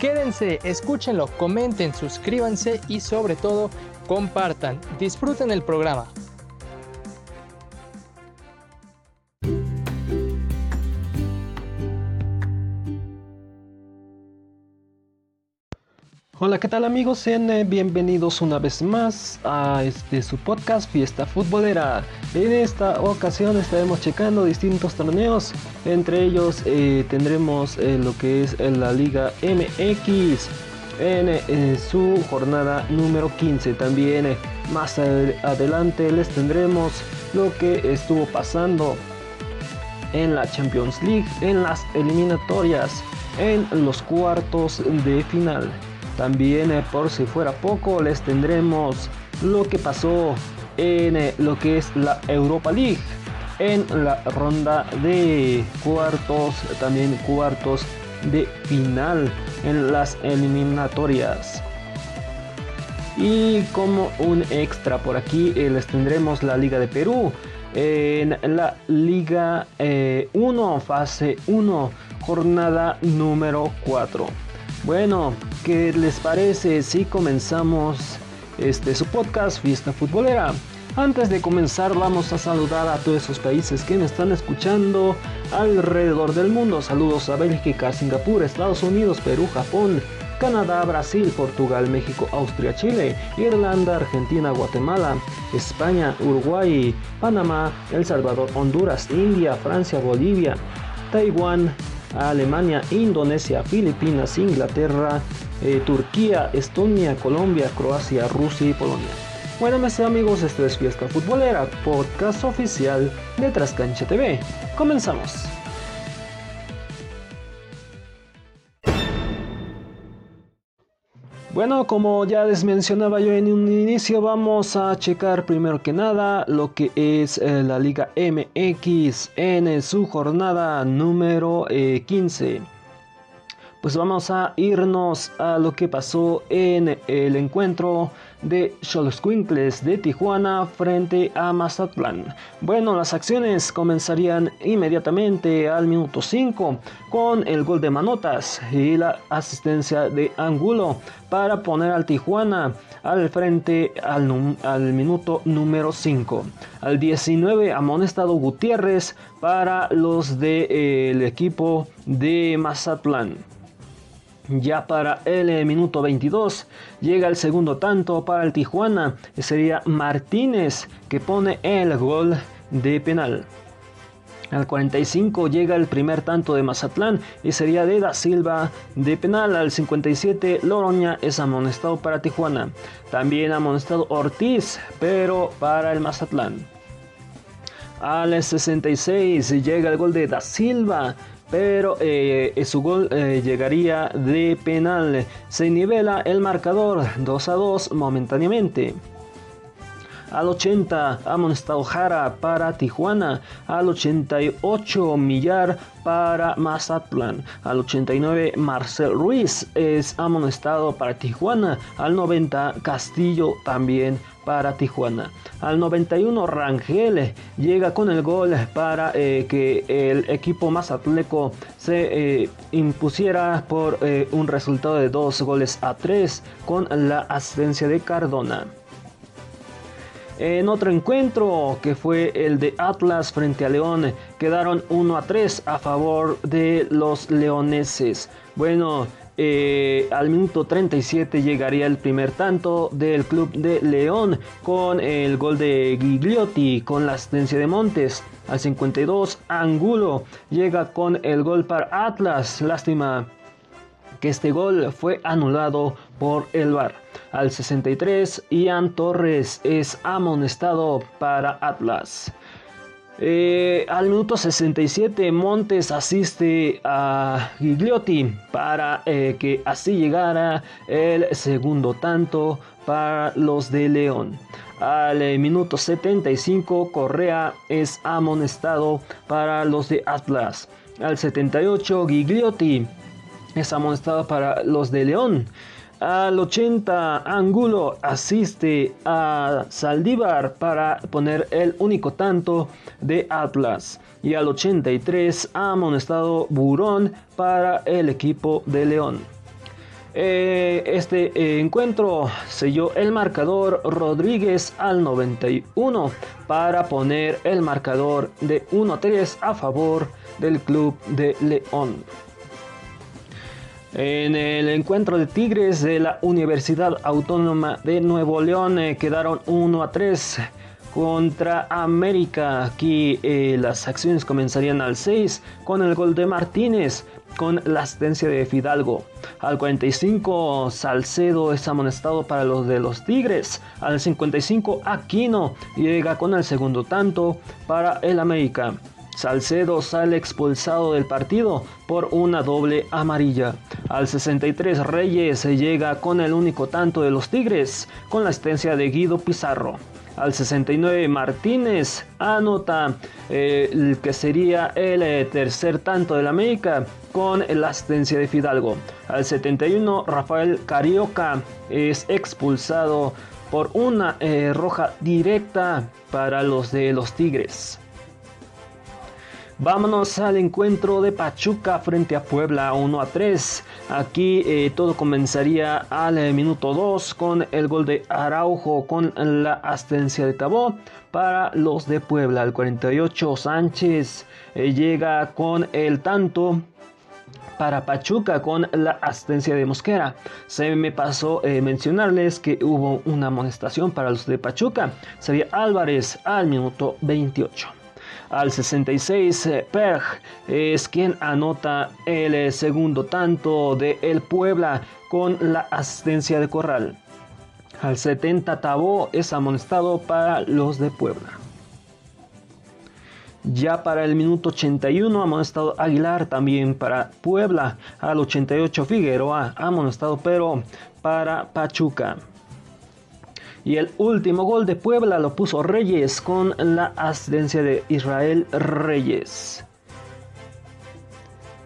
Quédense, escúchenlo, comenten, suscríbanse y sobre todo compartan. Disfruten el programa. Hola, ¿qué tal amigos? Sean eh, bienvenidos una vez más a este su podcast Fiesta Futbolera. En esta ocasión estaremos checando distintos torneos, entre ellos eh, tendremos eh, lo que es la Liga MX en, su jornada número 15. También más adelante les tendremos lo que estuvo pasando en la Champions League, en las eliminatorias, en los cuartos de final. También eh, por si fuera poco les tendremos lo que pasó en eh, lo que es la Europa League en la ronda de cuartos, también cuartos de final en las eliminatorias. Y como un extra por aquí eh, les tendremos la Liga de Perú en la Liga 1, fase 1, jornada número 4. Bueno, ¿qué les parece si comenzamos este su podcast Fiesta Futbolera? Antes de comenzar vamos a saludar a todos esos países que me están escuchando alrededor del mundo. Saludos a Bélgica, Singapur, Estados Unidos, Perú, Japón, Canadá, Brasil, Portugal, México, Austria, Chile, Irlanda, Argentina, Guatemala, España, Uruguay, Panamá, El Salvador, Honduras, India, Francia, Bolivia, Taiwán, Alemania, Indonesia, Filipinas, Inglaterra, eh, Turquía, Estonia, Colombia, Croacia, Rusia y Polonia. Bueno, mis amigos, esto es Fiesta Futbolera, podcast oficial de Trascancha TV. Comenzamos. Bueno, como ya les mencionaba yo en un inicio, vamos a checar primero que nada lo que es eh, la Liga MX en su jornada número 15. Eh, pues vamos a irnos a lo que pasó en el encuentro de Quinkles de Tijuana frente a Mazatlán. Bueno, las acciones comenzarían inmediatamente al minuto 5 con el gol de Manotas y la asistencia de Angulo para poner al Tijuana al frente al, minuto número 5. Al 19 amonestado Gutiérrez para los del de, equipo de Mazatlán. Ya para el eh, minuto 22 llega el segundo tanto para el Tijuana. Sería Martínez que pone el gol de penal. Al 45 llega el primer tanto de Mazatlán y sería de Da Silva de penal. Al 57 Loroña es amonestado para Tijuana. También amonestado Ortiz, pero para el Mazatlán. Al 66 llega el gol de Da Silva pero eh, su gol eh, llegaría de penal. Se nivela el marcador 2 a 2 momentáneamente. Al 80, amonestado Jara para Tijuana. Al 88, Millar para Mazatlán. Al 89, Marcel Ruiz es amonestado para Tijuana. Al 90, Castillo también para Tijuana. Al 91 Rangel llega con el gol para eh, que el equipo mazatleco se eh, impusiera por eh, un resultado de dos goles a tres con la asistencia de Cardona. En otro encuentro que fue el de Atlas frente a León, quedaron 1 a 3 a favor de los leoneses. Bueno, eh, al minuto 37 llegaría el primer tanto del club de León con el gol de Gigliotti con la asistencia de Montes. Al 52 Angulo llega con el gol para Atlas. Lástima que este gol fue anulado por el VAR. Al 63 Ian Torres es amonestado para Atlas. Eh, al minuto 67 Montes asiste a Gigliotti para eh, que así llegara el segundo tanto para los de León. Al eh, minuto 75 Correa es amonestado para los de Atlas. Al 78 Gigliotti es amonestado para los de León. Al 80 Angulo asiste a Saldívar para poner el único tanto de Atlas. Y al 83 ha amonestado Burón para el equipo de León. Eh, este eh, encuentro selló el marcador Rodríguez al 91 para poner el marcador de 1-3 a favor del club de León. En el encuentro de Tigres de la Universidad Autónoma de Nuevo León eh, quedaron 1 a 3 contra América. Aquí eh, las acciones comenzarían al 6 con el gol de Martínez con la asistencia de Fidalgo. Al 45 Salcedo es amonestado para los de los Tigres. Al 55 Aquino llega con el segundo tanto para el América. Salcedo sale expulsado del partido por una doble amarilla. Al 63 Reyes se llega con el único tanto de los Tigres, con la asistencia de Guido Pizarro. Al 69 Martínez anota eh, el que sería el eh, tercer tanto del América con la asistencia de Fidalgo. Al 71 Rafael Carioca es expulsado por una eh, roja directa para los de los Tigres. Vámonos al encuentro de Pachuca frente a Puebla 1 a 3. Aquí eh, todo comenzaría al eh, minuto 2 con el gol de Araujo con la asistencia de Tabó para los de Puebla. Al 48 Sánchez eh, llega con el tanto para Pachuca con la asistencia de Mosquera. Se me pasó mencionarles que hubo una amonestación para los de Pachuca. Sería Álvarez al minuto 28. Al 66, eh, Perg es quien anota el eh, segundo tanto de El Puebla con la asistencia de Corral. Al 70, Tabó es amonestado para los de Puebla. Ya para el minuto 81 amonestado Aguilar también para Puebla. Al 88 Figueroa amonestado pero para Pachuca. Y el último gol de Puebla lo puso Reyes con la asistencia de Israel Reyes.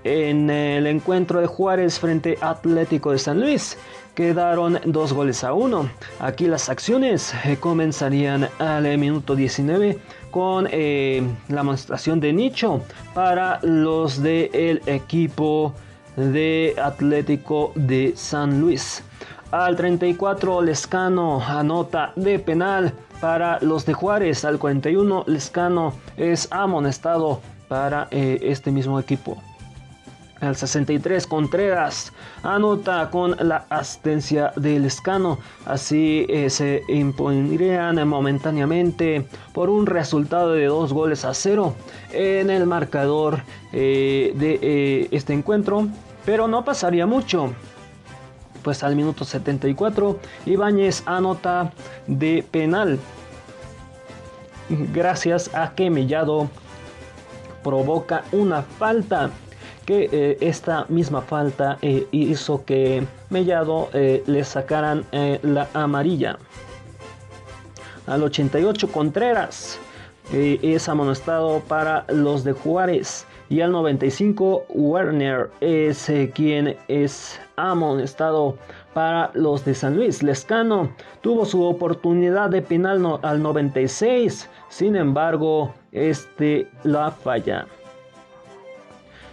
En el encuentro de Juárez frente Atlético de San Luis quedaron dos goles a uno. Aquí las acciones eh, comenzarían al minuto 19 con eh, la demostración de Nicho para los del equipo de Atlético de San Luis. Al 34 Lescano anota de penal para los de Juárez. Al 41 Lescano es amonestado para eh, este mismo equipo. Al 63 Contreras anota con la asistencia de Lescano. Así eh, se impondrían momentáneamente por un resultado de dos goles a cero en el marcador eh, de este encuentro. Pero no pasaría mucho pues al minuto 74 Ibáñez anota de penal. Gracias a que Mellado provoca una falta que eh, esta misma falta eh, hizo que Mellado eh, le sacaran la amarilla. Al 88 Contreras es amonestado para los de Juárez. Y al 95 Werner es quien es amonestado para los de San Luis. Lescano tuvo su oportunidad de penal al 96, sin embargo, este la falla.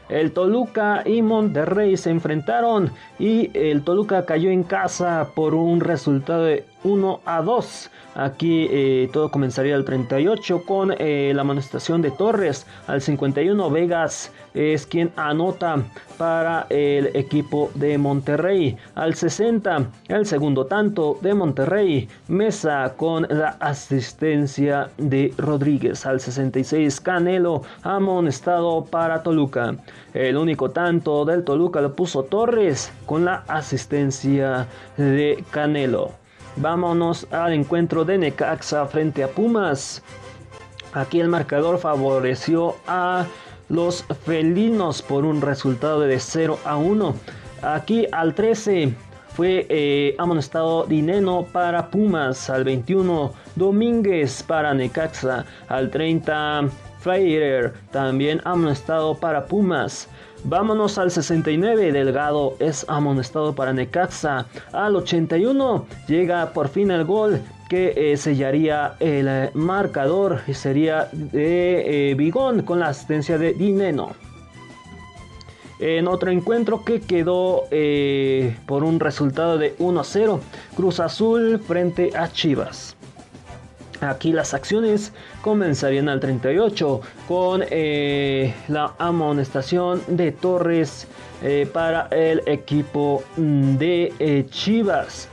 El Toluca y Monterrey se enfrentaron y el Toluca cayó en casa por un resultado de 1 a 2. Aquí eh, todo comenzaría al 38 con eh, la amonestación de Torres. Al 51 Vegas es quien anota para el equipo de Monterrey. Al 60 el segundo tanto de Monterrey. Mesa con la asistencia de Rodríguez. Al 66 Canelo amonestado para Toluca. El único tanto del Toluca lo puso Torres con la asistencia de Canelo. Vámonos al encuentro de Necaxa frente a Pumas. Aquí el marcador favoreció a los felinos por un resultado de 0 a 1. Aquí al 13 fue eh, amonestado Dineno para Pumas. Al 21 Domínguez para Necaxa. Al 30 Freirer también amonestado para Pumas. Vámonos al 69, Delgado es amonestado para Necaxa. Al 81 llega por fin el gol que eh, sellaría el eh, marcador y sería de eh, Bigón con la asistencia de Dineno. En otro encuentro que quedó por un resultado de 1-0, Cruz Azul frente a Chivas. Aquí las acciones comenzarían al 38 con la amonestación de Torres para el equipo de Chivas.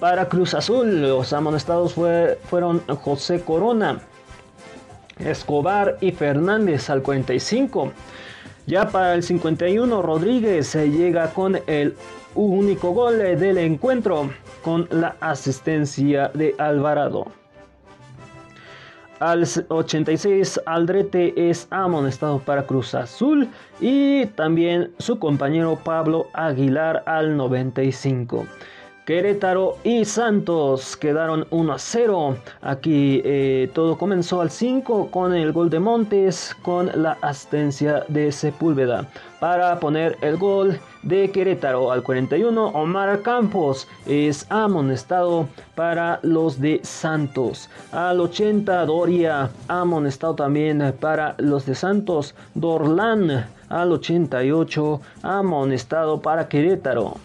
Para Cruz Azul, los amonestados fueron José Corona, Escobar y Fernández al 45. Ya para el 51, Rodríguez llega con el único gol del encuentro con la asistencia de Alvarado. Al 86, Aldrete es amonestado para Cruz Azul y también su compañero Pablo Aguilar al 95. Querétaro y Santos quedaron 1 a 0. Aquí eh, todo comenzó al 5 con el gol de Montes con la asistencia de Sepúlveda. Para poner el gol de Querétaro al 41, Omar Campos es amonestado para los de Santos. Al 80, Doria amonestado también para los de Santos. Dorlan al 88, amonestado para Querétaro.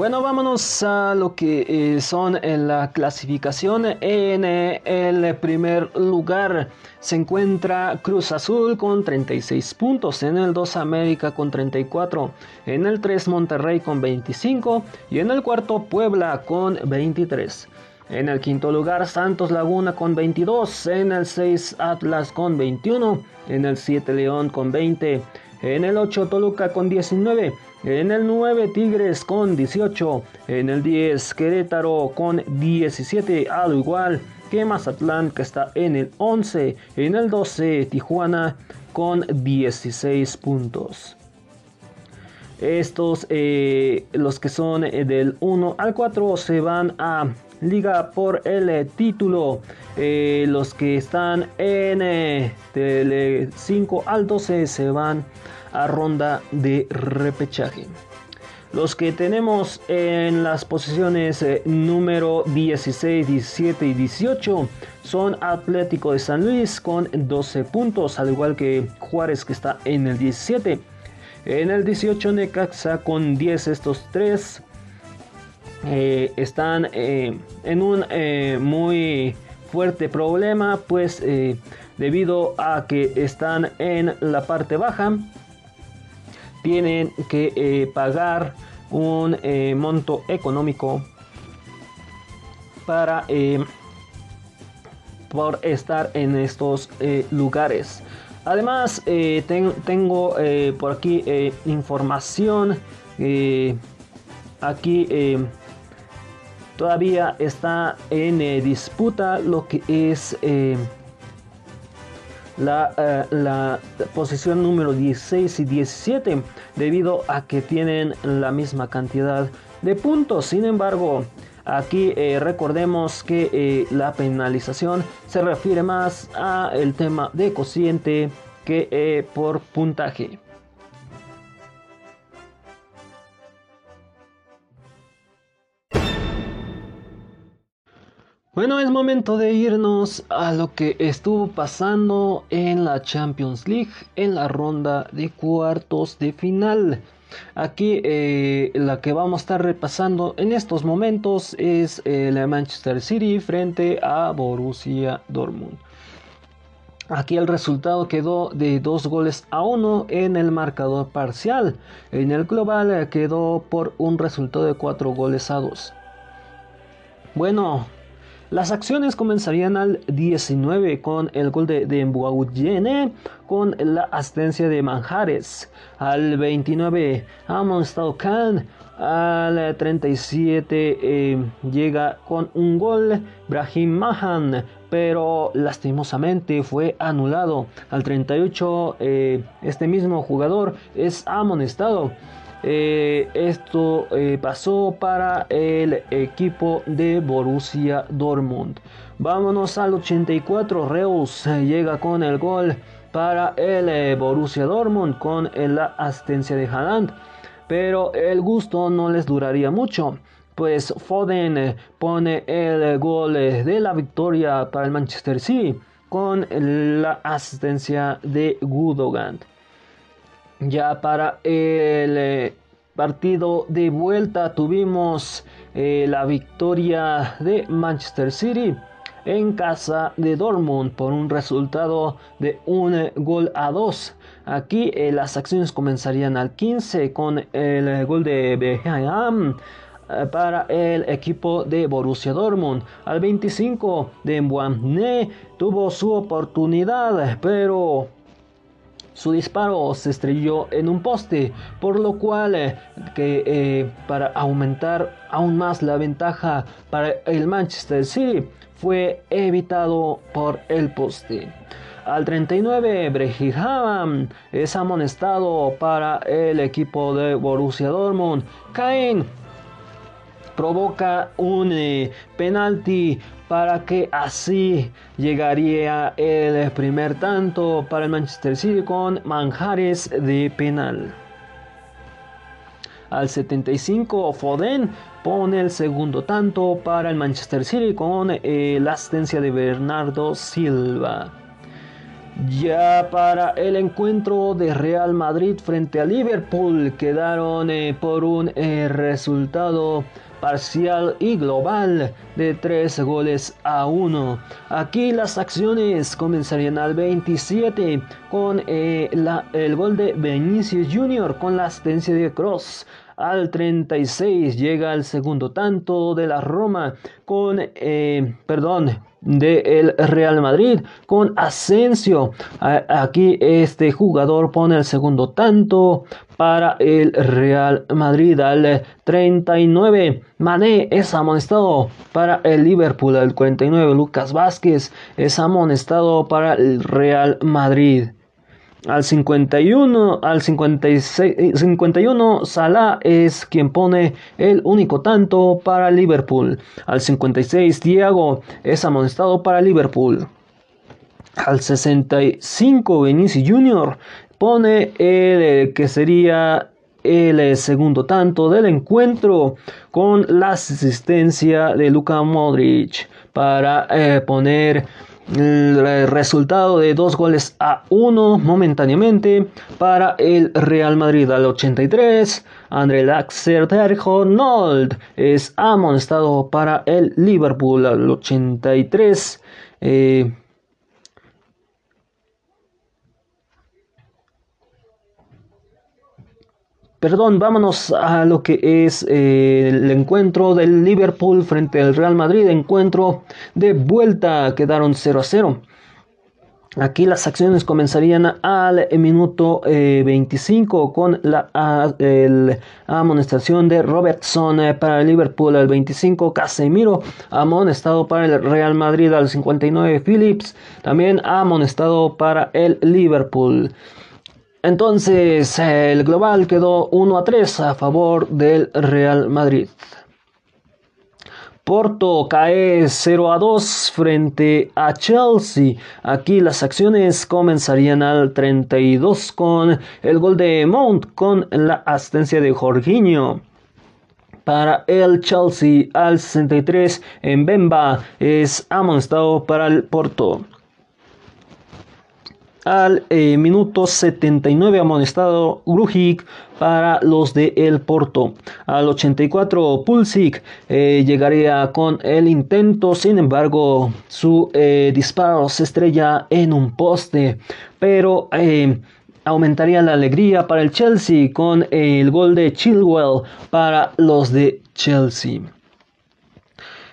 Bueno, vámonos a lo que eh, son en la clasificación. En eh, el primer lugar se encuentra Cruz Azul con 36 puntos. En el 2 América con 34. En el 3 Monterrey con 25. Y en el cuarto Puebla con 23. En el quinto lugar Santos Laguna con 22. En el 6 Atlas con 21. En el 7 León con 20. En el 8 Toluca con 19. En el 9 Tigres con 18. En el 10 Querétaro con 17. Al igual que Mazatlán que está en el 11. En el 12 Tijuana con 16 puntos. Estos, eh, los que son eh, del 1 al 4, se van a liga por el título. Eh, los que están en el 5 al 12 se van a ronda de repechaje. Los que tenemos en las posiciones eh, número 16, 17 y 18 son Atlético de San Luis con 12 puntos, al igual que Juárez que está en el 17. En el 18 Necaxa con 10 estos tres eh, están eh, en un muy fuerte problema pues debido a que están en la parte baja tienen que eh, pagar un eh, monto económico para eh, por estar en estos lugares. Además, tengo por aquí información. aquí todavía está en disputa lo que es la, la, posición número 16 y 17 debido a que tienen la misma cantidad de puntos. Sin embargo, aquí eh, recordemos que eh, la penalización se refiere más a el tema de cociente que eh, por puntaje. Bueno, es momento de irnos a lo que estuvo pasando en la Champions League en la ronda de cuartos de final. Aquí eh, la que vamos a estar repasando en estos momentos es el la Manchester City frente a Borussia Dortmund. Aquí el resultado quedó de dos goles a uno en el marcador parcial. En el global quedó por un resultado de cuatro goles a dos. Bueno, Las acciones comenzarían al 19 con el gol de, de con la asistencia de Manjares. Al 29 Amon Khan. Al 37 eh, llega con un gol Brahim Mahan, pero lastimosamente fue anulado. Al 38 eh, este mismo jugador es amonestado. Eh, esto eh, pasó para el equipo de Borussia Dortmund. Vámonos al 84. Reus eh, llega con el gol para el Borussia Dortmund con la asistencia de Haaland. Pero el gusto no les duraría mucho. Pues Foden pone el gol de la victoria para el Manchester City con la asistencia de Gudogan. Ya para el eh, partido de vuelta tuvimos eh, la victoria de Manchester City en casa de Dortmund por un resultado de un gol a dos. Aquí eh, las acciones comenzarían al 15 con el gol de Beham para el equipo de Borussia Dortmund. Al 25 de Mbuamne tuvo su oportunidad, pero su disparo se estrelló en un poste, por lo cual eh, que, eh, para aumentar aún más la ventaja para el Manchester City fue evitado por el poste. Al 39, Brehiham es amonestado para el equipo de Borussia Dortmund. Caen provoca un eh, penalti para que así llegaría el primer tanto para el Manchester City con manjares de penal. Al 75 Foden pone el segundo tanto para el Manchester City con eh, la asistencia de Bernardo Silva. Ya para el encuentro de Real Madrid frente a Liverpool quedaron eh, por un resultado parcial y global de 3 goles a 1. Aquí las acciones comenzarían al 27 con eh, el gol de Vinicius Jr. con la asistencia de Cross. Al 36 llega el segundo tanto de la Roma con, eh, perdón, del Real Madrid con Asensio. Aquí este jugador pone el segundo tanto para el Real Madrid al 39. Mané es amonestado para el Liverpool al 49. Lucas Vázquez es amonestado para el Real Madrid. Al 51, al 56, 51, Salah es quien pone el único tanto para Liverpool. Al 56, Diego es amonestado para Liverpool. Al 65, Vinicius Jr. pone el que sería el segundo tanto del encuentro con la asistencia de Luka Modric para eh, poner el resultado de dos goles a uno momentáneamente para el Real Madrid al 83. André Laxer Nold es amonestado para el Liverpool al 83. Eh, Perdón, vámonos a lo que es eh, el encuentro del Liverpool frente al Real Madrid. Encuentro de vuelta, quedaron 0 a 0. Aquí las acciones comenzarían al minuto 25 eh, con la amonestación de Robertson eh, para el Liverpool al 25, Casemiro amonestado para el Real Madrid al 59, Phillips también amonestado para el Liverpool. Entonces el global quedó 1 a 3 a favor del Real Madrid. Porto cae 0 a 2 frente a Chelsea. Aquí las acciones comenzarían al 32 con el gol de Mount con la asistencia de Jorginho. Para el Chelsea al 63 en Bemba es amonestado para el Porto al eh, minuto 79 amonestado Grujic para los de El Porto. Al 84 Pulisic eh, llegaría con el intento, sin embargo su eh, disparo se estrella en un poste, pero aumentaría la alegría para el Chelsea con el gol de Chilwell para los de Chelsea.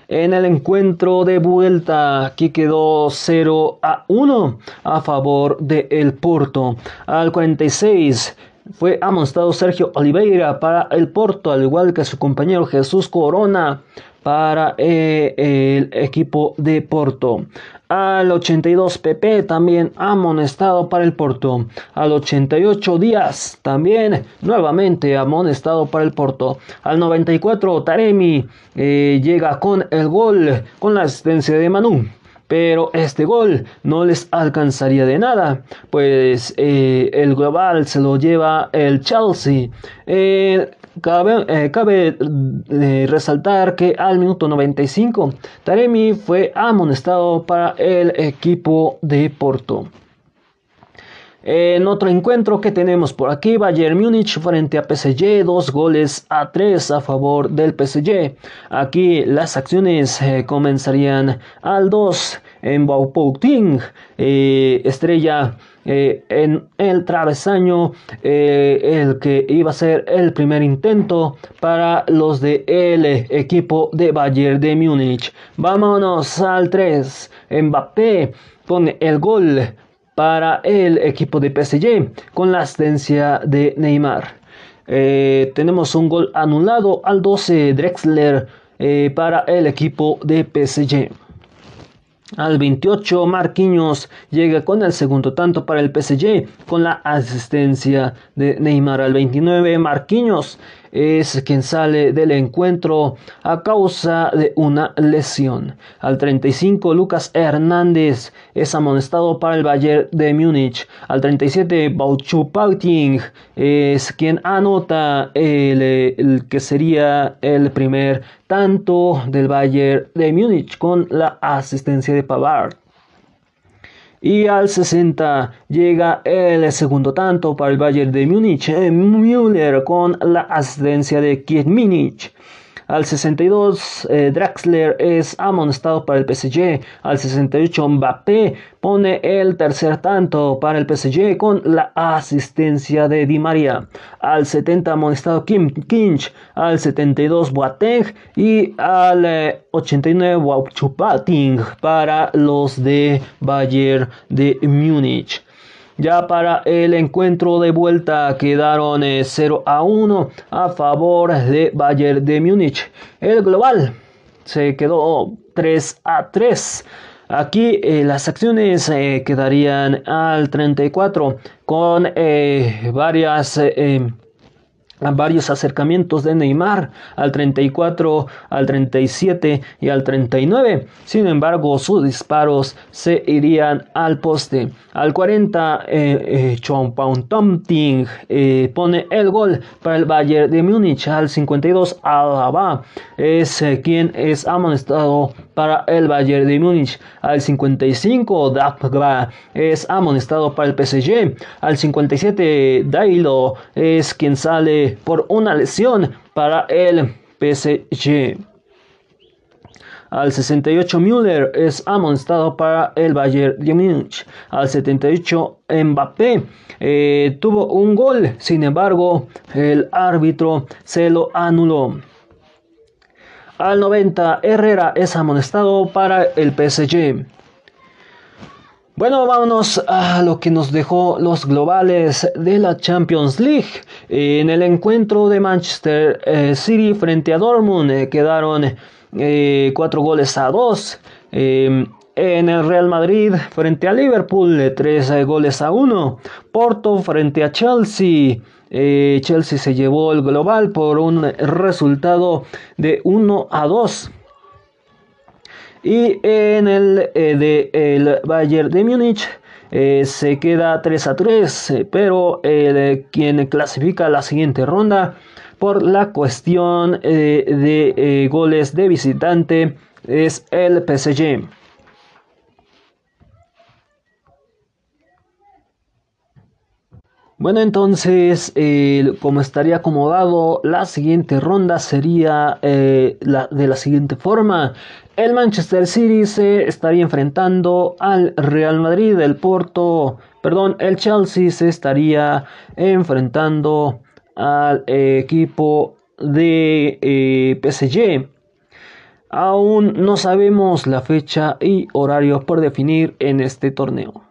En el encuentro de vuelta, aquí quedó 0 a 1 a favor de el Porto. Al 46 fue amonestado Sergio Oliveira para el Porto, al igual que su compañero Jesús Corona para eh, el equipo de Porto. Al 82 PP también amonestado para el Porto. Al 88 Díaz también nuevamente amonestado para el Porto. Al 94 Taremi eh, llega con el gol con la asistencia de Manu pero este gol no les alcanzaría de nada, pues eh, el global se lo lleva el Chelsea. Eh, cabe, eh, resaltar que al minuto 95 Taremi fue amonestado para el equipo de Porto. En otro encuentro que tenemos por aquí, Bayern Múnich frente a PSG, dos goles a tres a favor del PSG. Aquí las acciones eh, comenzarían al 2 en Baupouting, eh, estrella eh, en el travesaño, el que iba a ser el primer intento para los de el equipo de Bayern de Múnich. Vámonos al 3, Mbappé pone el gol para el equipo de PSG con la asistencia de Neymar. Eh, tenemos un gol anulado al 12 Drexler eh, para el equipo de PSG. Al 28 Marquinhos llega con el segundo tanto para el PSG con la asistencia de Neymar. Al 29 Marquinhos es quien sale del encuentro a causa de una lesión. Al 35 Lucas Hernández es amonestado para el Bayern de Múnich. Al 37 Bauchu Pauting es quien anota el, el, que sería el primer tanto del Bayern de Múnich con la asistencia de Pavard. Y al 60 llega el segundo tanto para el Bayern de Múnich, Müller con la asistencia de Kietminich. Al 62 eh, Draxler es amonestado para el PSG. Al 68 Mbappé pone el tercer tanto para el PSG con la asistencia de Di María. Al 70 amonestado Kim Kinch. Al 72 Boateng y al 89 eh, Chupating para los de Bayern de Múnich. Ya para el encuentro de vuelta quedaron 0 eh, a 1 a favor de Bayern de Múnich. El global se quedó 3 a 3. Aquí eh, las acciones eh, quedarían al 34 con varias varios acercamientos de Neymar al 34, al 37 y al 39. Sin embargo, sus disparos se irían al poste. Al 40, eh, eh, eh, pone el gol para el Bayern de Múnich. Al 52, Alaba es eh, quien es amonestado para el Bayern de Múnich. Al 55, Dapgba es amonestado para el PSG. Al 57, Dailo es quien sale por una lesión para el PSG. Al 68 Müller es amonestado para el Bayern de Múnich. Al 78 Mbappé eh, tuvo un gol, sin embargo el árbitro se lo anuló. Al 90 Herrera es amonestado para el PSG. Bueno, vámonos a lo que nos dejó los globales de la Champions League. En el encuentro de Manchester eh, City frente a Dortmund eh, quedaron eh, cuatro goles a dos. Em, en el Real Madrid frente a Liverpool, tres goles a uno. Porto frente a Chelsea. Chelsea se llevó el global por un resultado de 1 a 2. Y en el eh, de el Bayern de Múnich eh, se queda 3 a 3, eh, pero quien clasifica la siguiente ronda por la cuestión de goles de visitante es el PSG. Bueno, entonces, como estaría acomodado, la siguiente ronda sería de la siguiente forma. El Manchester City se estaría enfrentando al Real Madrid, el Porto, perdón, el Chelsea se estaría enfrentando al equipo de eh, PSG. Aún no sabemos la fecha y horario por definir en este torneo.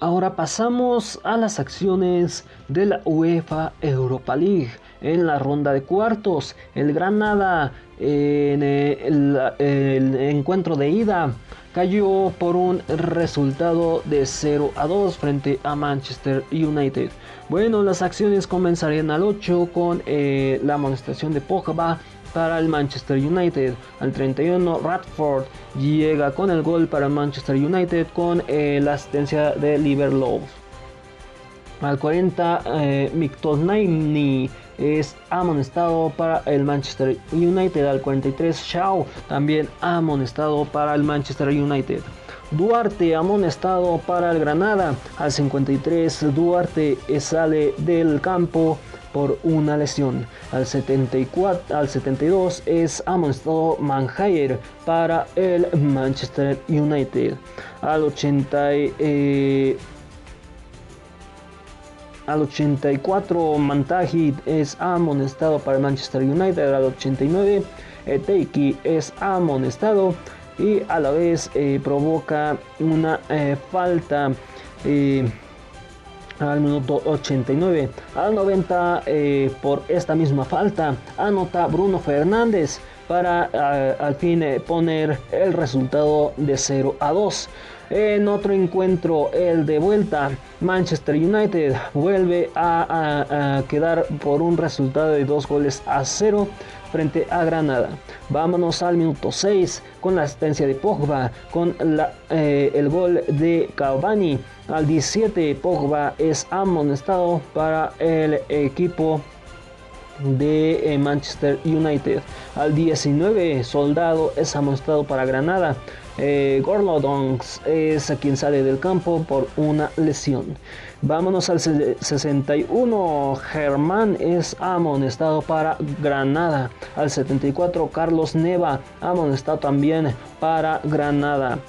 Ahora pasamos a las acciones de la UEFA Europa League en la ronda de cuartos. El Granada en el, encuentro de ida cayó por un resultado de 0 a 2 frente a Manchester United. Bueno, las acciones comenzarían al 8 con eh, la amonestación de Pogba para el Manchester United. Al 31 Radford llega con el gol para Manchester United con eh, la asistencia de Liverlow. Al 40 eh, es amonestado para el Manchester United. Al 43 Shaw también amonestado para el Manchester United. Duarte amonestado para el Granada. Al 53 Duarte sale del campo por una lesión. Al, 74, al 72 es amonestado Manhayer para el Manchester United. Al 80 eh, al 84 Mantaji es amonestado para el Manchester United. Al 89 Teiki es amonestado y a la vez eh, provoca una eh, falta al minuto 89. Al 90 eh, por esta misma falta anota Bruno Fernández para eh, al fin eh, poner el resultado de 0 a 2. En otro encuentro, el de vuelta, Manchester United vuelve a, quedar por un resultado de 2 goles a 0 frente a Granada. Vámonos al minuto 6 con la asistencia de Pogba, con el gol de Cavani al 17 Pogba es amonestado para el equipo de eh, Manchester United. Al 19 Soldado es amonestado para Granada. Eh, Gorlodons es quien sale del campo por una lesión. Vámonos al 61. Germán es amonestado para Granada. Al 74 Carlos Neva amonestado también para Granada.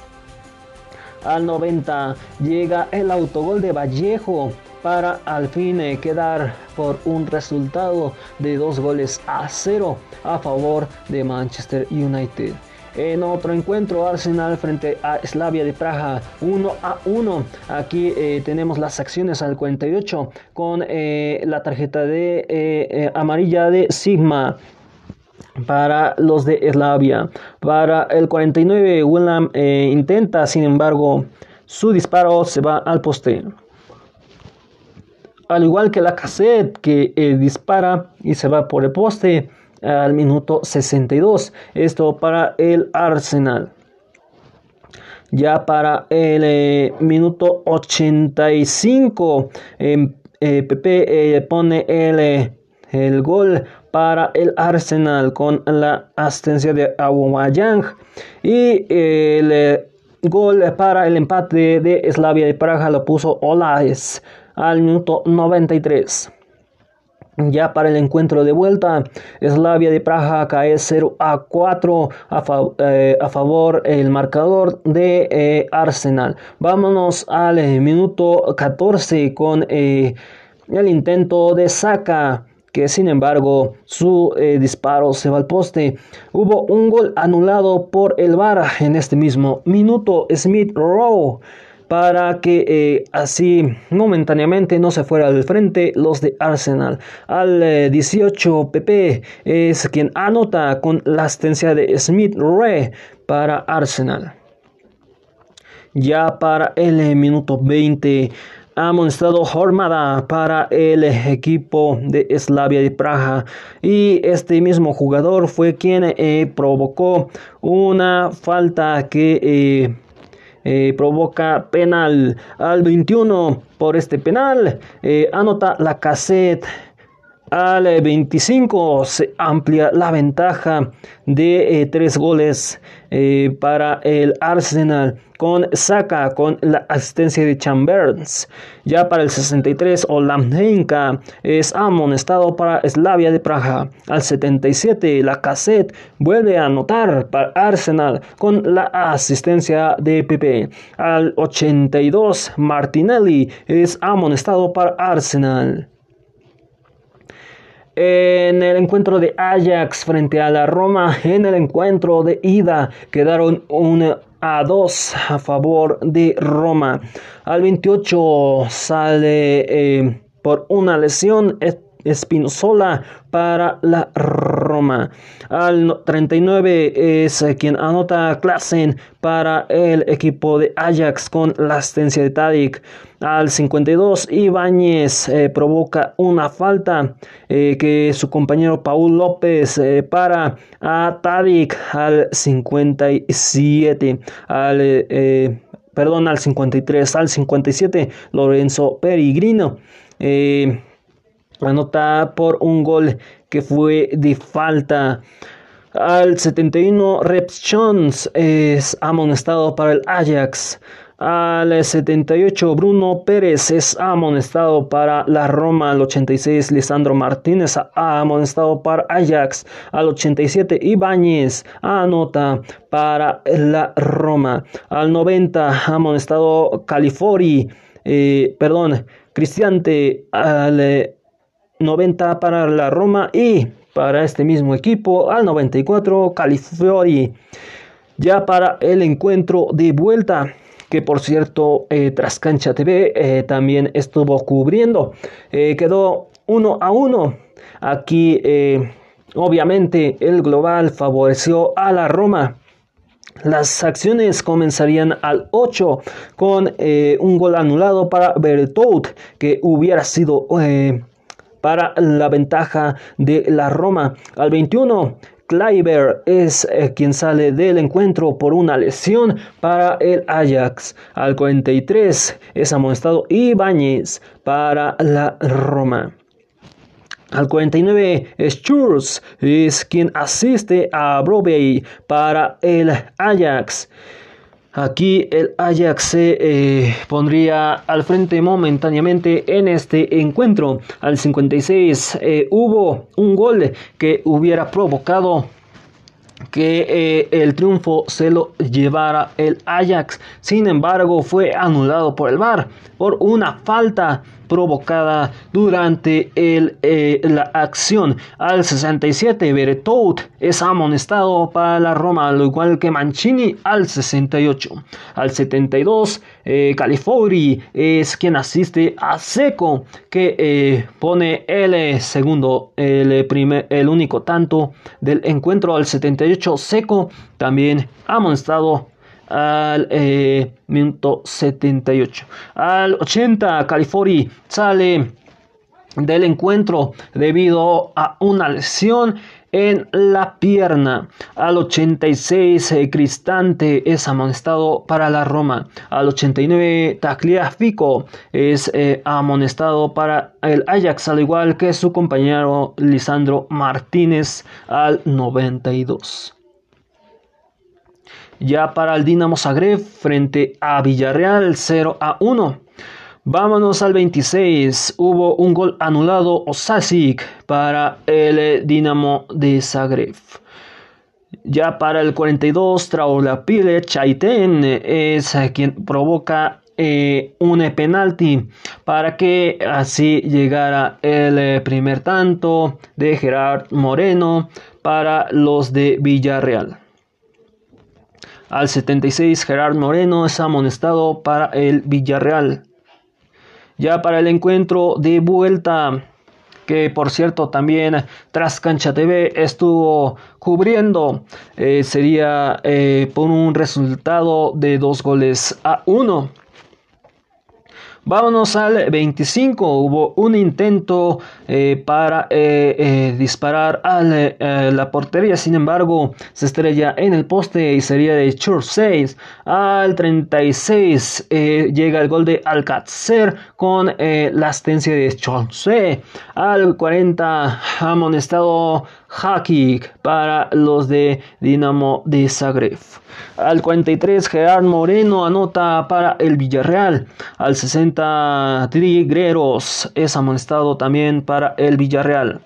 Al 90 llega el autogol de Vallejo para al fin eh, quedar por un resultado de dos goles a cero a favor de Manchester United. En otro encuentro, Arsenal frente a Slavia de Praga 1 a 1. Aquí eh, tenemos las acciones al 48 con eh, la tarjeta de amarilla de Sigma para los de Eslavia. Para el 49, William eh, intenta, sin embargo, su disparo se va al poste. Al igual que la cassette que eh, dispara y se va por el poste al minuto 62. Esto para el Arsenal. Ya para el eh, minuto 85, Pepe pone el, el gol para el Arsenal con la asistencia de Aubameyang y el eh, gol para el empate de Slavia de Praga lo puso Olaes al minuto 93. Ya para el encuentro de vuelta, Slavia de Praga cae 0 a 4 eh, a, favor el marcador de eh, Arsenal. Vámonos al minuto 14 con el intento de Saka que sin embargo su eh, disparo se va al poste. Hubo un gol anulado por el VAR en este mismo minuto. Smith Rowe para que eh, así momentáneamente no se fuera del frente los de Arsenal. Al 18 eh, PP es quien anota con la asistencia de Smith Rowe para Arsenal. Ya para el minuto 20 ha amonestado jornada para el equipo de Slavia de Praga y este mismo jugador fue quien eh, provocó una falta que eh, eh, provoca penal. Al 21 por este penal anota la cassette Al 25 se amplia la ventaja de 3 goles para el Arsenal con Saka con la asistencia de Chambers. Ya para el 63, Olamnenka es amonestado para Slavia de Praga. Al 77, la cassette vuelve a anotar para Arsenal con la asistencia de Pepe. Al 82, Martinelli es amonestado para Arsenal. En el encuentro de Ajax frente a la Roma, en el encuentro de ida, quedaron un a 2 a favor de Roma. Al 28 sale eh, por una lesión Espinozola para la Roma. Al 39 es eh, quien anota Klassen para el equipo de Ajax con la asistencia de Tadic. Al 52 Ibáñez eh, provoca una falta eh, que su compañero Paul López para a Tadic al 57. Al perdón, al 53, al 57 Lorenzo Perigrino anota por un gol que fue de falta. Al 71 Reps Jones es amonestado para el Ajax. Al 78 Bruno Pérez es amonestado para la Roma. Al 86 Lisandro Martínez amonestado para Ajax. Al 87 Ibáñez anota para la Roma. Al 90 amonestado Califori. Eh, perdón, Cristiante al 90 para la Roma y para este mismo equipo al 94 Califiori. Ya para el encuentro de vuelta que por cierto eh, Trascancha TV eh, también estuvo cubriendo. Eh, quedó 1 a 1. Aquí obviamente el global favoreció a la Roma. Las acciones comenzarían al 8 con un gol anulado para Bertout que hubiera sido para la ventaja de la Roma. Al 21, Kleiber es eh, quien sale del encuentro por una lesión para el Ajax. Al 43 es amonestado Ibáñez para la Roma. Al 49, Schurz es quien asiste a Broadway para el Ajax. Aquí el Ajax se eh, pondría al frente momentáneamente en este encuentro. Al 56 eh, hubo un gol que hubiera provocado que eh, el triunfo se lo llevara el Ajax. Sin embargo, fue anulado por el VAR por una falta provocada durante el, eh, la acción. Al 67, Beretout es amonestado para la Roma, al igual que Mancini al 68. Al 72, eh, Califori es quien asiste a Seco, que eh, pone el segundo, el, primer, el único tanto del encuentro. Al 78, Seco también amonestado al eh, minuto 78. Al 80, Califori sale del encuentro debido a una lesión en la pierna. Al 86, eh, Cristante es amonestado para la Roma. Al 89, Tagliafico es eh, amonestado para el Ajax, al igual que su compañero Lisandro Martínez al 92 ya para el Dinamo Zagreb frente a Villarreal 0 a 1. Vámonos al 26. Hubo un gol anulado Osasic para el Dinamo de Zagreb. Ya para el 42, Traolapile Chaiten es quien provoca eh, un penalti para que así llegara el eh, primer tanto de Gerard Moreno para los de Villarreal. Al 76 Gerard Moreno es amonestado para el Villarreal. Ya para el encuentro de vuelta, que por cierto también tras Cancha TV estuvo cubriendo, eh, sería eh, por un resultado de dos goles a uno. Vámonos al 25. Hubo un intento eh, para eh, eh, disparar a la portería. Sin embargo, se estrella en el poste y sería de Chur 6. Al 36 llega el gol de Alcacer con la asistencia de Chorse. Al 40 amonestado Hakik para los de Dinamo de Zagreb. Al 43 Gerard Moreno anota para el Villarreal. Al 60 Trigreros es amonestado también para el Villarreal.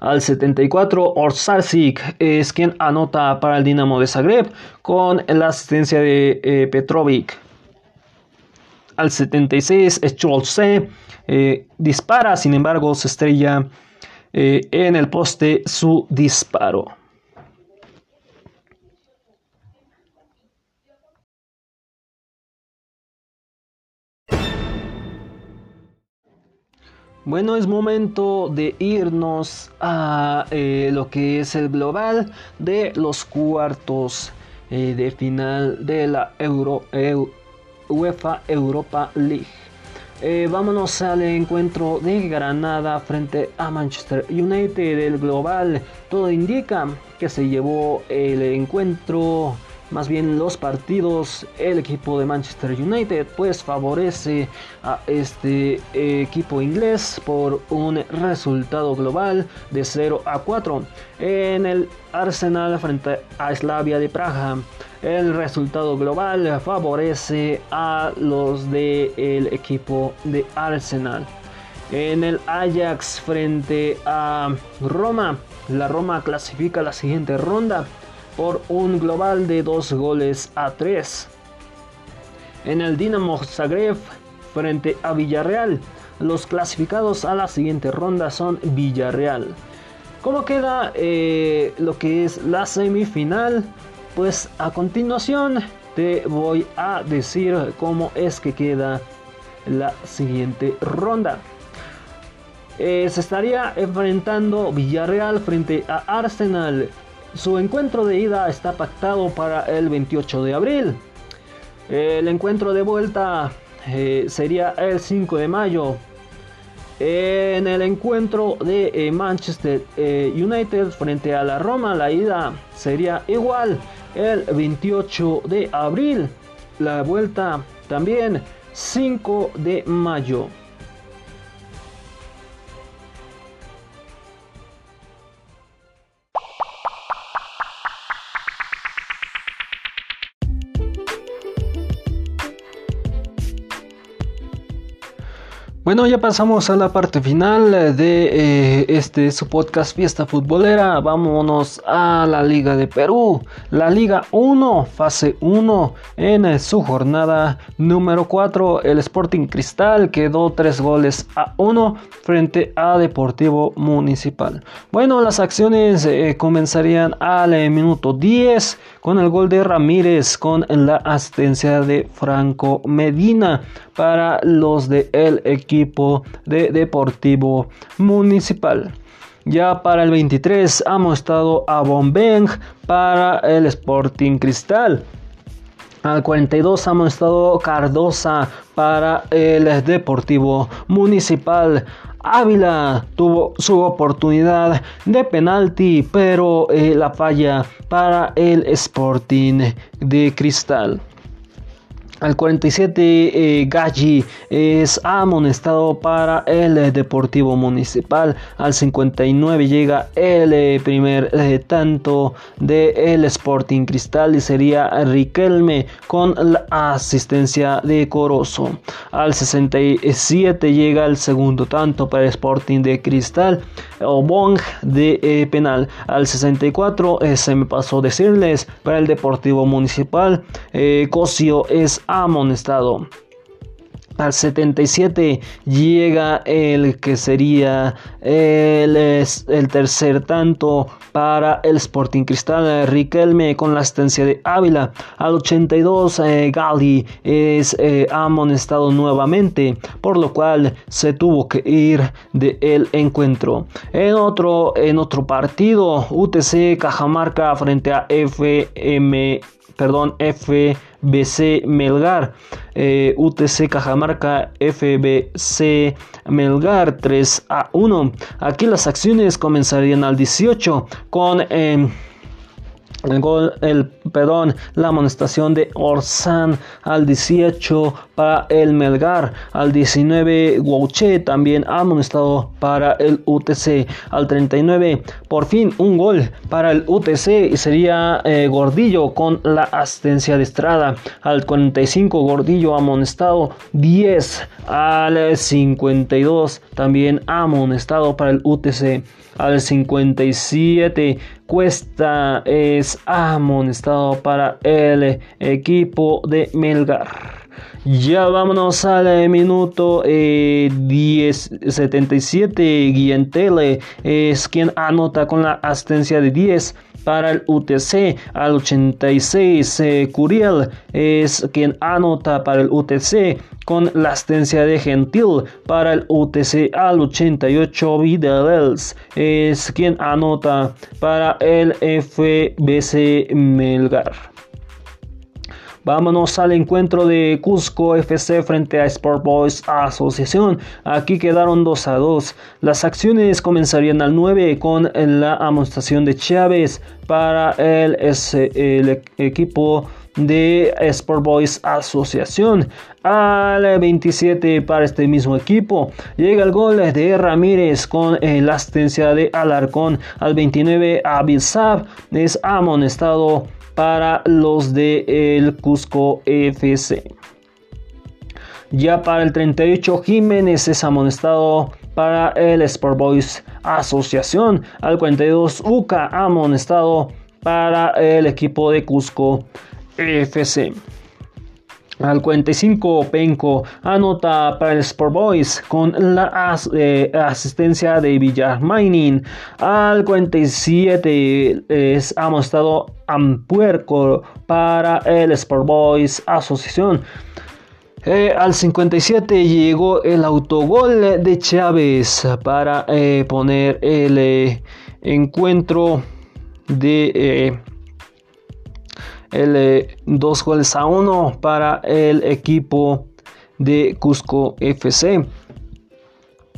Al 74 Orsarsic es quien anota para el Dinamo de Zagreb con la asistencia de eh, Petrovic. Al 76 Cholse eh, dispara, sin embargo se estrella eh, en el poste su disparo. Bueno, es momento de irnos a eh, lo que es el global de los cuartos eh, de final de la Euro, UEFA Europa League. Eh, vámonos al encuentro de Granada frente a Manchester United del global. Todo indica que se llevó el encuentro más bien los partidos, el equipo de Manchester United pues favorece a este equipo inglés por un resultado global de 0 a 4. En el Arsenal frente a Slavia de Praga, el resultado global favorece a los del equipo de Arsenal. En el Ajax frente a Roma, la Roma clasifica la siguiente ronda por un global de 2 goles a 3. En el Dinamo Zagreb frente a Villarreal, los clasificados a la siguiente ronda son Villarreal. ¿Cómo queda eh, lo que es la semifinal? Pues a continuación te voy a decir cómo es que queda la siguiente ronda. Eh, se estaría enfrentando Villarreal frente a Arsenal. Su encuentro de ida está pactado para el 28 de abril. El encuentro de vuelta eh, sería el 5 de mayo. En el encuentro de eh, Manchester United frente a la Roma, la ida sería igual el 28 de abril. La vuelta también 5 de mayo. Bueno, ya pasamos a la parte final de eh, este su podcast Fiesta Futbolera. Vámonos a la Liga de Perú, la Liga 1, fase 1, en su jornada número 4. El Sporting Cristal quedó 3 goles a 1 frente a Deportivo Municipal. Bueno, las acciones eh, comenzarían al eh, minuto 10 con el gol de Ramírez con la asistencia de Franco Medina para los de equipo de Deportivo Municipal. Ya para el 23 hemos estado a Bombeng para el Sporting Cristal. Al 42 hemos estado Cardosa para el Deportivo Municipal. Ávila tuvo su oportunidad de penalti, pero eh, la falla para el Sporting de Cristal. Al 47 eh, Galli es amonestado para el eh, Deportivo Municipal. Al 59 llega el eh, primer tanto de el Sporting Cristal y sería Riquelme con la asistencia de Corozo. Al 67 llega el segundo tanto para el Sporting de Cristal. Obong de penal. Al 64 se me pasó decirles para el Deportivo Municipal. Cosio es amonestado. Al 77 llega el que sería el, el tercer tanto para el Sporting Cristal. Riquelme con la asistencia de Ávila. Al 82 eh, Gali es eh, amonestado nuevamente, por lo cual se tuvo que ir del el encuentro. En otro, en otro partido, UTC Cajamarca frente a FM perdón, F BC Melgar. Eh, UTC Cajamarca FBC Melgar 3 a 1. Aquí las acciones comenzarían al 18 con... Eh, el gol, el, perdón, la amonestación de Orsan al 18 para el Melgar, al 19 Guauche también amonestado para el UTC, al 39 por fin un gol para el UTC y sería eh, Gordillo con la asistencia de Estrada, al 45 Gordillo amonestado, 10 al 52 también amonestado para el UTC, al 57 Cuesta es amonestado para el equipo de Melgar. Ya vámonos al minuto eh, 10.77. Guillentele es quien anota con la asistencia de 10 para el UTC. Al 86 eh, Curiel es quien anota para el UTC con la asistencia de Gentil para el UTC. Al 88 Vidalels es quien anota para el FBC Melgar. Vámonos al encuentro de Cusco FC frente a Sport Boys Asociación. Aquí quedaron 2 a 2. Las acciones comenzarían al 9 con la amonestación de Chávez para el, el equipo de Sport Boys Asociación. Al 27 para este mismo equipo llega el gol de Ramírez con la asistencia de Alarcón. Al 29 Abilsab es amonestado para los de el Cusco FC. Ya para el 38 Jiménez es amonestado para el Sport Boys Asociación. Al 42 UCA amonestado para el equipo de Cusco FC. Al 45 Penco anota para el Sport Boys con la eh, asistencia de Villar Mining. Al 47 es amonestado Ampuerco para el Sport Boys Asociación. Eh, al 57 llegó el autogol de Chávez para eh, poner el encuentro de el 2 goles a 1 para el equipo de Cusco FC.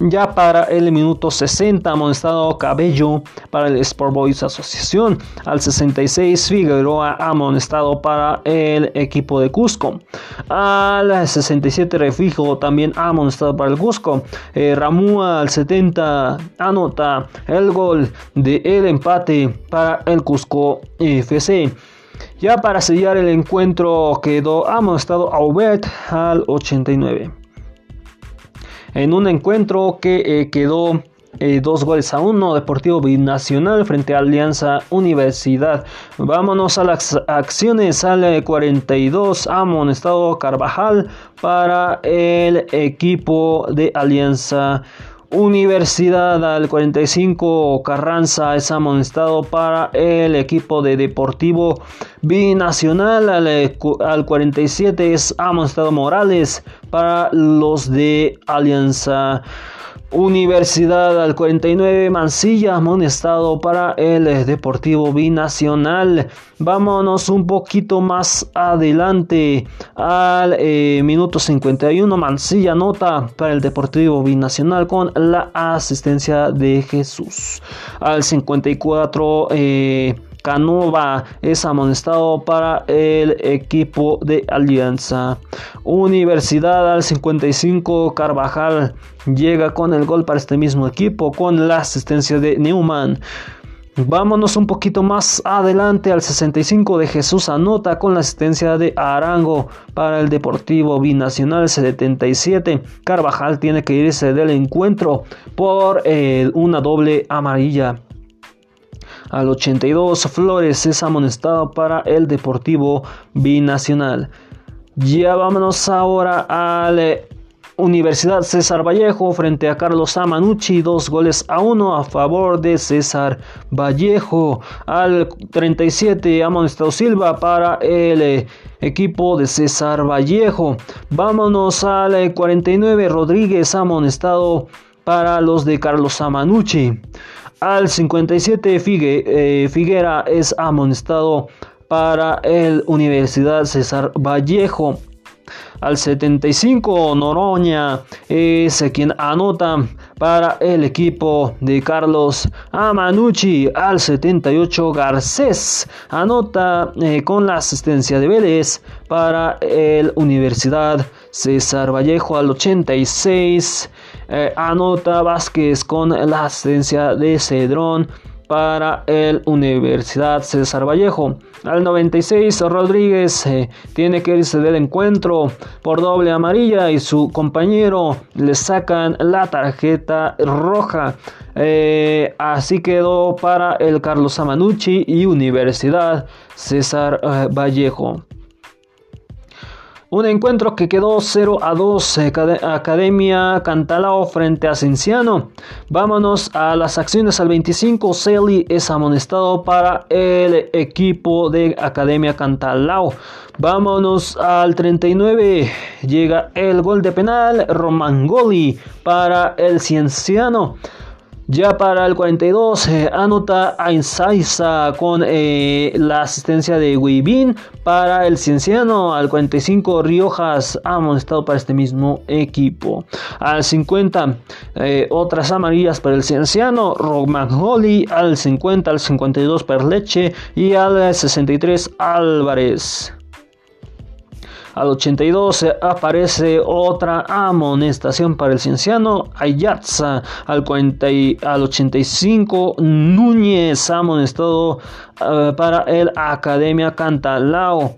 Ya para el minuto 60, amonestado Cabello para el Sport Boys Asociación. Al 66, Figueroa amonestado para el equipo de Cusco. Al 67, Refijo también amonestado para el Cusco. Eh, Ramúa al 70 anota el gol de el empate para el Cusco FC. Ya para sellar el encuentro quedó amonestado Aubert al 89. En un encuentro que eh, quedó eh, dos goles a uno, Deportivo Binacional frente a Alianza Universidad. Vámonos a las acciones, sale 42, amonestado Carvajal para el equipo de Alianza Universidad al 45 Carranza es amonestado para el equipo de Deportivo Binacional. Al, 47 es amonestado Morales para los de Alianza Universidad al 49, Mancilla, amonestado para el Deportivo Binacional. Vámonos un poquito más adelante al eh, minuto 51, Mancilla nota para el Deportivo Binacional con la asistencia de Jesús. Al 54, eh, Canova es amonestado para el equipo de Alianza. Universidad al 55, Carvajal llega con el gol para este mismo equipo con la asistencia de Newman. Vámonos un poquito más adelante al 65 de Jesús anota con la asistencia de Arango para el Deportivo Binacional 77. Carvajal tiene que irse del encuentro por una doble amarilla. Al 82 Flores es amonestado para el Deportivo Binacional. Ya vámonos ahora al eh, Universidad César Vallejo frente a Carlos Amanucci, dos goles a uno a favor de César Vallejo. Al 37 amonestado Silva para el eh, equipo de César Vallejo. Vámonos al 49 eh, Rodríguez amonestado para los de Carlos Amanucci. Al 57 Figue, eh, Figuera es amonestado para el Universidad César Vallejo. Al 75 Noroña es quien anota para el equipo de Carlos Amanucci. Al 78 Garcés anota eh, con la asistencia de Vélez para el Universidad César Vallejo. Al 86 eh, anota Vázquez con la asistencia de Cedrón para el Universidad César Vallejo. Al 96 Rodríguez eh, tiene que irse del encuentro por doble amarilla y su compañero le sacan la tarjeta roja. Eh, así quedó para el Carlos Amanucci y Universidad César Vallejo. Un encuentro que quedó 0 a 2, eh, Academia Cantalao frente a Cienciano. Vámonos a las acciones al 25. Celi es amonestado para el equipo de Academia Cantalao. Vámonos al 39. Llega el gol de penal. Romangoli para el Cienciano. Ya para el 42 eh, anota a con eh, la asistencia de Weibin para el Cienciano. Al 45 Riojas ha amonestado para este mismo equipo. Al 50 eh, otras amarillas para el Cienciano. Holly al 50, al 52 Perleche y al 63 Álvarez. Al 82 aparece otra amonestación para el cienciano Ayatza. Al, 40 al 85 Núñez amonestado uh, para el Academia Cantalao.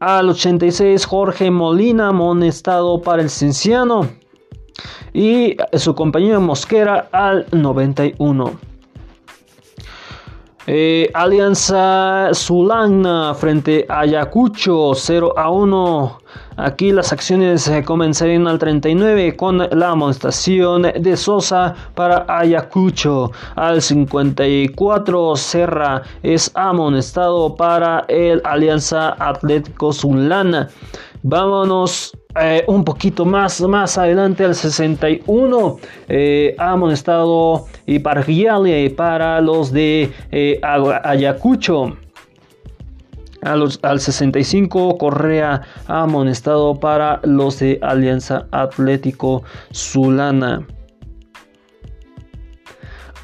Al 86 Jorge Molina amonestado para el cienciano. Y su compañero Mosquera al 91. Eh, Alianza Sulana frente a Ayacucho 0 a 1. Aquí las acciones eh, comenzarían al 39 con la amonestación de Sosa para Ayacucho. Al 54 Serra es amonestado para el Alianza Atlético Sulana. Vámonos eh, un poquito más, más adelante al 61 eh, amonestado y para los de eh, Ayacucho. al 65 Correa amonestado para los de Alianza Atlético Zulana.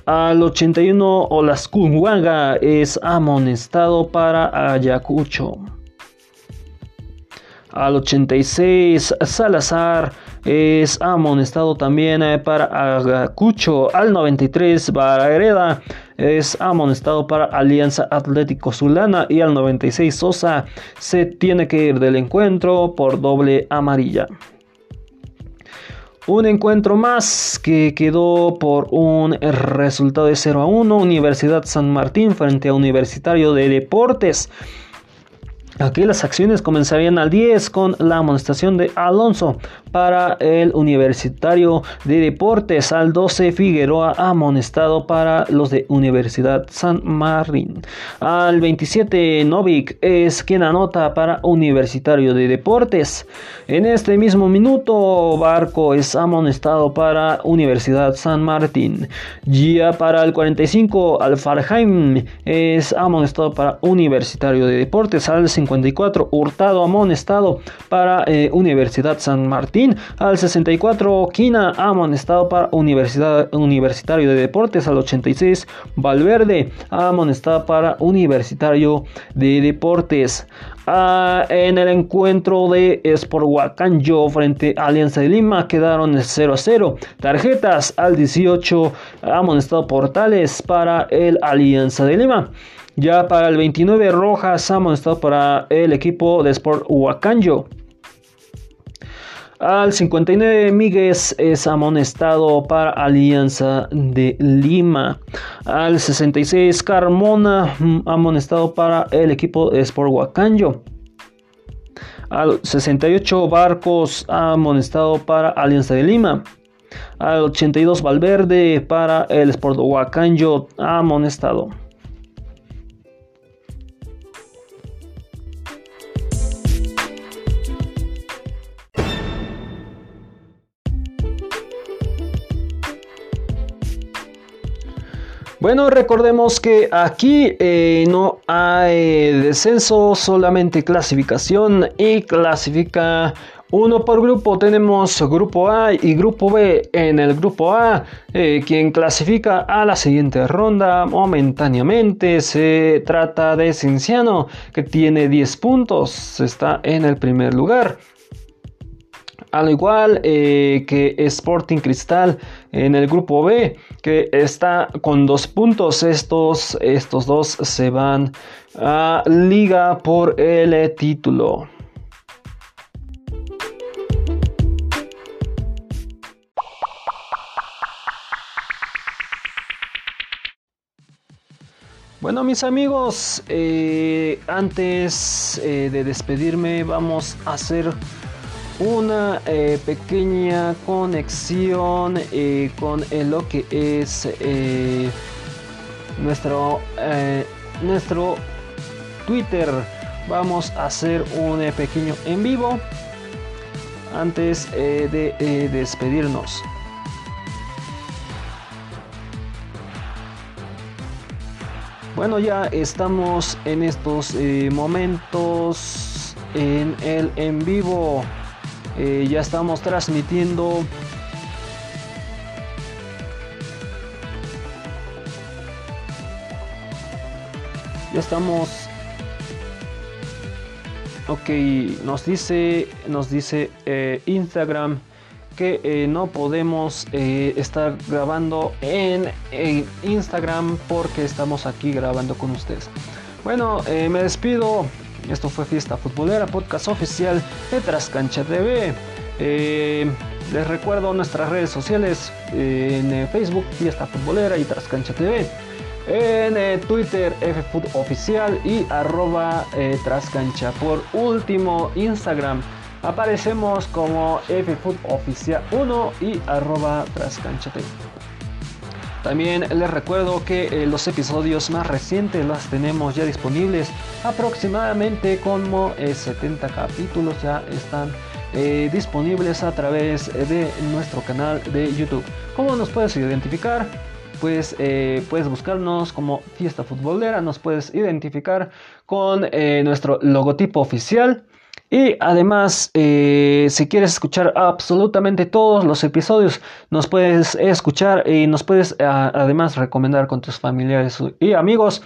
Al 81 Olascunhuaga es amonestado para Ayacucho. Al 86 Salazar es amonestado también eh, para Agacucho. Al 93 Barrera es amonestado para Alianza Atlético Zulana. Y al 96 Sosa se tiene que ir del encuentro por doble amarilla. Un encuentro más que quedó por un resultado de 0 a 1. Universidad San Martín frente a Universitario de Deportes. Aquí las acciones comenzarían al 10 con la amonestación de Alonso para el Universitario de Deportes. Al 12 Figueroa amonestado para los de Universidad San Martín. Al 27 Novik es quien anota para Universitario de Deportes. En este mismo minuto Barco es amonestado para Universidad San Martín. Ya para el 45 Alfarheim es amonestado para Universitario de Deportes. Al 54 Hurtado amonestado para eh, Universidad San Martín. Al 64 Quina amonestado para Universidad Universitario de Deportes. Al 86 Valverde amonestado para Universitario de Deportes. Ah, en el encuentro de Sport Huacanjo frente a Alianza de Lima quedaron 0 a 0. Tarjetas al 18 amonestado Portales para el Alianza de Lima. Ya para el 29 Rojas amonestado para el equipo de Sport Huacanjo. Al 59 Míguez es amonestado para Alianza de Lima. Al 66 Carmona mm, amonestado para el equipo de Sport Huacanjo. Al 68 Barcos amonestado para Alianza de Lima. Al 82 Valverde para el Sport Huacanjo amonestado. Bueno, recordemos que aquí eh, no hay descenso, solamente clasificación y clasifica uno por grupo. Tenemos grupo A y grupo B. En el grupo A, eh, quien clasifica a la siguiente ronda momentáneamente se trata de Cinciano, que tiene 10 puntos, está en el primer lugar. Al igual eh, que Sporting Cristal en el grupo B, que está con dos puntos. Estos, estos dos se van a liga por el título. Bueno mis amigos, eh, antes eh, de despedirme vamos a hacer una eh, pequeña conexión eh, con lo que es eh, nuestro, nuestro Twitter. Vamos a hacer un pequeño en vivo antes de despedirnos. Bueno, ya estamos en estos momentos en el en vivo. Eh, ya estamos transmitiendo. Ya estamos. Ok nos dice nos dice eh, instagram que eh, no podemos estar grabando en, en, instagram porque estamos aquí grabando con ustedes. Bueno me despido esto fue Fiesta Futbolera, podcast oficial de Trascancha TV. Eh, les recuerdo nuestras redes sociales eh, en eh, Facebook Fiesta Futbolera y Trascancha TV. En Twitter FFood Oficial y arroba Trascancha. Por último, Instagram aparecemos como FFood Oficial 1 y arroba Trascancha TV. También les recuerdo que eh, los episodios más recientes los tenemos ya disponibles aproximadamente como 70 eh, capítulos ya están eh, disponibles a través de nuestro canal de YouTube. ¿Cómo nos puedes identificar? Pues puedes buscarnos como Fiesta Futbolera, nos puedes identificar con nuestro logotipo oficial y además, eh, si quieres escuchar absolutamente todos los episodios, nos puedes escuchar y nos puedes además recomendar con tus familiares y amigos.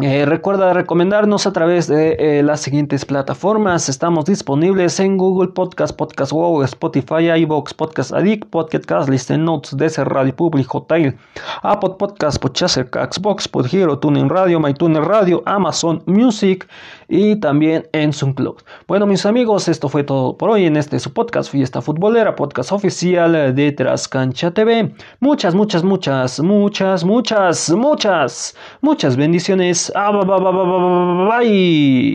Eh, recuerda recomendarnos a través de eh, las siguientes plataformas. Estamos disponibles en Google Podcast, Podcast Wow, Spotify, iBox, Podcast Addict, Podcast Cast, Listen Notes, DC Radio Public, Hotel, Apple Podcast, Podchaser, Xbox, Podhero, TuneIn Radio, MyTuner Radio, Amazon Music y también en SoundCloud. Bueno, mis amigos, esto fue todo por hoy en este su podcast Fiesta Futbolera, podcast oficial de Trascancha TV. Muchas, muchas, muchas, muchas, muchas, muchas, muchas bendiciones. Ah, bye.